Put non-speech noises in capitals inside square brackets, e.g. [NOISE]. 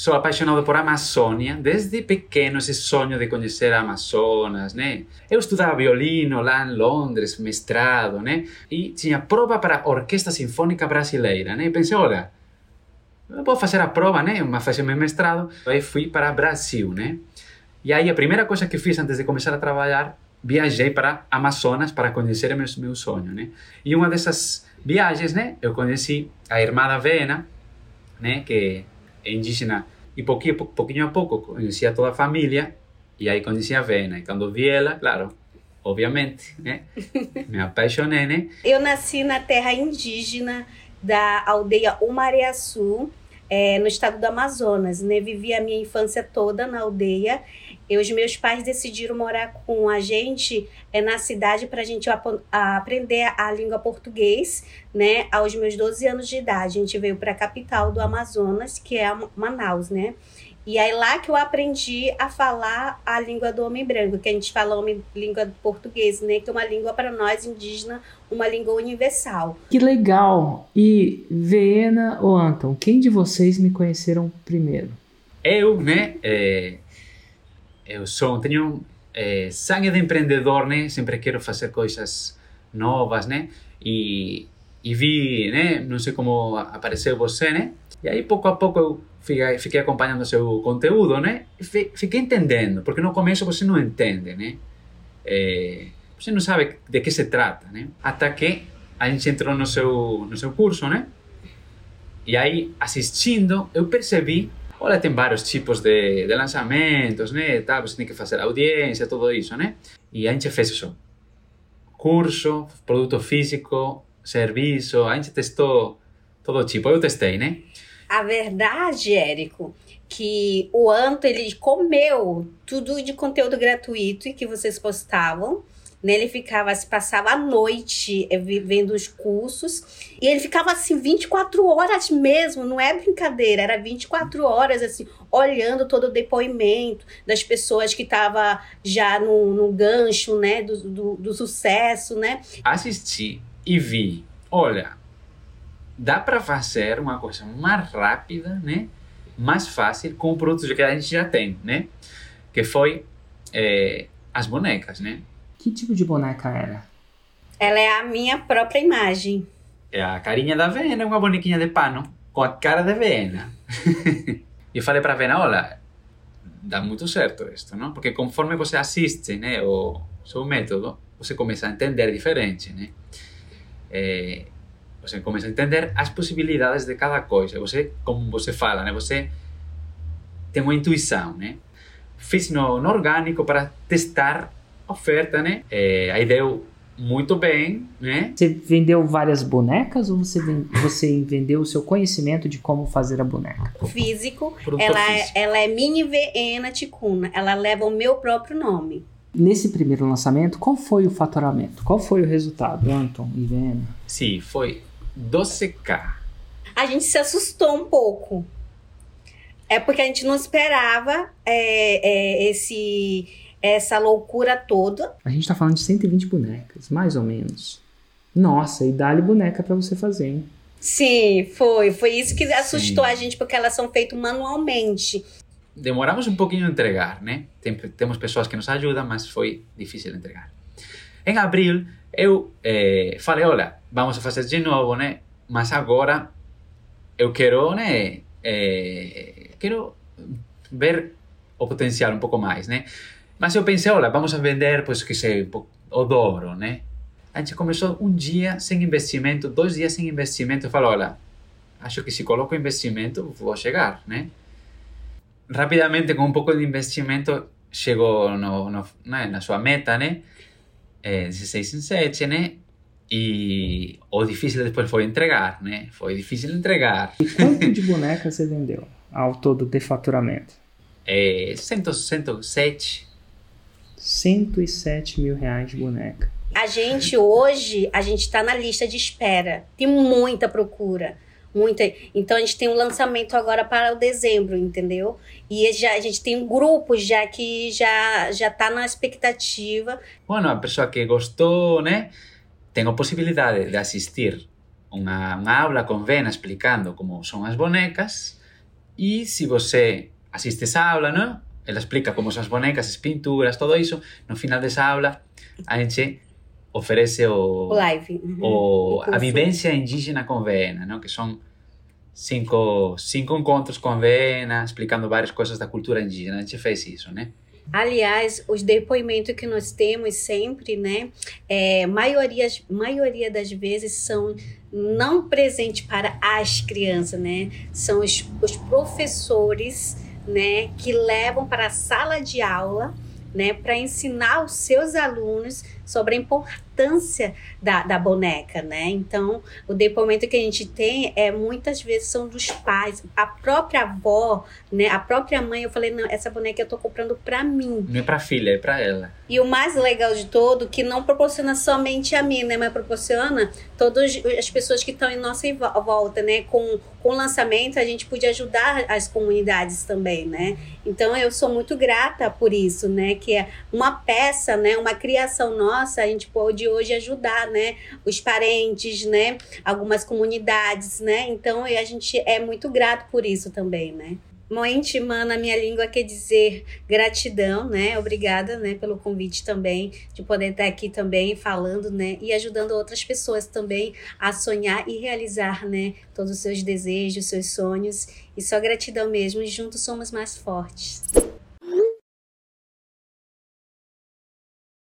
sou apaixonado por Amazônia, desde pequeno esse sonho de conhecer a Amazonas, né? Eu estudava violino lá em Londres, mestrado, né? E tinha prova para a Orquestra Sinfônica Brasileira, né? E pensei, olha, vou fazer a prova, né? Mas fazer meu mestrado. Aí fui para Brasil, né? E aí a primeira coisa que fiz antes de começar a trabalhar, viajei para Amazonas para conhecer meu, meu sonho, né? E uma dessas viagens, né? Eu conheci a irmã da Vena, né? Que indígena. E pouquinho, pouquinho a pouco conhecia toda a família. E aí conheci a Vena. E quando vi ela, claro, obviamente, né? [LAUGHS] Me apaixonei, né? Eu nasci na terra indígena da aldeia Umariaçu, é, no estado do Amazonas, né? Vivi a minha infância toda na aldeia. E os meus pais decidiram morar com a gente é, na cidade para a gente aprender a língua português, né? Aos meus 12 anos de idade. A gente veio para a capital do Amazonas, que é Manaus, né? E aí lá que eu aprendi a falar a língua do homem branco, que a gente fala homem, língua português, né? Que é uma língua para nós indígena, uma língua universal. Que legal! E Vena ou Anton, quem de vocês me conheceram primeiro? Eu, né? É, eu sou, tenho é, sangue de empreendedor, né? Sempre quero fazer coisas novas, né? E, e vi, né? Não sei como apareceu você, né? E aí, pouco a pouco, eu fiquei, fiquei acompanhando seu conteúdo, né? E fiquei entendendo, porque no começo você não entende, né? É, você não sabe de que se trata, né? Até que a gente entrou no seu, no seu curso, né? E aí, assistindo, eu percebi, olha, tem vários tipos de, de lançamentos, né? Tá, você tem que fazer audiência, tudo isso, né? E a gente fez isso. Curso, produto físico, serviço, a gente testou todo tipo. Eu testei, né? A verdade, Érico, que o Anto ele comeu tudo de conteúdo gratuito que vocês postavam. Né? Ele ficava, se passava a noite é, vendo os cursos. E ele ficava assim 24 horas mesmo, não é brincadeira, era 24 horas assim, olhando todo o depoimento das pessoas que estavam já no, no gancho, né, do, do, do sucesso, né? Assisti e vi, olha, dá para fazer uma coisa mais rápida, né? Mais fácil com produtos que a gente já tem, né? Que foi é, as bonecas, né? Que tipo de boneca era? Ela é a minha própria imagem. É a carinha da Vena, uma bonequinha de pano com a cara de Vena. [LAUGHS] eu falei para Vena, olha, dá muito certo isso, não? Porque conforme você assiste, né, o seu método, você começa a entender diferente, né? É, você começa a entender as possibilidades de cada coisa. Você, como você fala, né? Você tem uma intuição, né? Fiz no, no orgânico para testar a oferta, né? É, aí deu muito bem, né? Você vendeu várias bonecas ou você, você vendeu o seu conhecimento de como fazer a boneca? Físico. ela, é, físico. Ela é Mini VN Ticuna. Ela leva o meu próprio nome. Nesse primeiro lançamento, qual foi o faturamento? Qual foi o resultado, Anton e Vena? Sim, foi 12K. A gente se assustou um pouco. É porque a gente não esperava é, é, esse, essa loucura toda. A gente tá falando de 120 bonecas, mais ou menos. Nossa, e dá-lhe boneca para você fazer, hein? Sim, foi. Foi isso que assustou Sim. a gente, porque elas são feitas manualmente. Demoramos um pouquinho a entregar, né? Tem, temos pessoas que nos ajudam, mas foi difícil entregar. Em abril, eu é, falei, olha, vamos fazer de novo, né? Mas agora eu quero, né? É, quero ver o potencial um pouco mais, né? Mas eu pensei, olha, vamos vender, pois que sei, o dobro, né? A gente começou um dia sem investimento, dois dias sem investimento. Eu falo, olha, acho que se coloco investimento, vou chegar, né? Rapidamente, com um pouco de investimento, chegou no, no, né, na sua meta, né? É, 16 em 7, né? E o difícil depois foi entregar, né? Foi difícil entregar. E quanto de boneca você vendeu ao todo de faturamento? É, 107. 107 mil reais de boneca. A gente hoje, a gente está na lista de espera. Tem muita procura. Muita. Então a gente tem um lançamento agora para o dezembro, entendeu? E já, a gente tem um grupo já que já já está na expectativa. Bueno, a pessoa que gostou, né? tem a possibilidade de assistir uma, uma aula com Vena explicando como são as bonecas E se você assiste essa aula, não? Ela explica como são as bonecas, as pinturas, tudo isso. No final dessa aula, a gente oferece o, O live. uhum. o, O a vivência indígena com Vena, não? que são cinco, cinco encontros com Vena, explicando várias coisas da cultura indígena. A gente fez isso, né? Aliás, os depoimentos que nós temos sempre, né? É, maioria, maioria das vezes são não presentes para as crianças, né? São os, os professores, né? Que levam para a sala de aula, né? Para ensinar os seus alunos sobre a importância da, da boneca, né? Então, o depoimento que a gente tem é muitas vezes são dos pais, a própria avó, né? A própria mãe. Eu falei, não, essa boneca eu tô comprando para mim. Não é para filha, é para ela. E o mais legal de todo, que não proporciona somente a mim, né? Mas proporciona todas as pessoas que estão em nossa vo- volta, né? Com, com o lançamento, a gente podia ajudar as comunidades também, né? Então, eu sou muito grata por isso, né? Que é uma peça, né? Uma criação nossa, a gente pode hoje ajudar, né? Os parentes, né? Algumas comunidades, né? Então, a gente é muito grato por isso também, né? Moente, na minha língua quer dizer gratidão, né? Obrigada, né, pelo convite também, de poder estar aqui também falando, né, e ajudando outras pessoas também a sonhar e realizar, né, todos os seus desejos, seus sonhos. E só gratidão mesmo, e juntos somos mais fortes.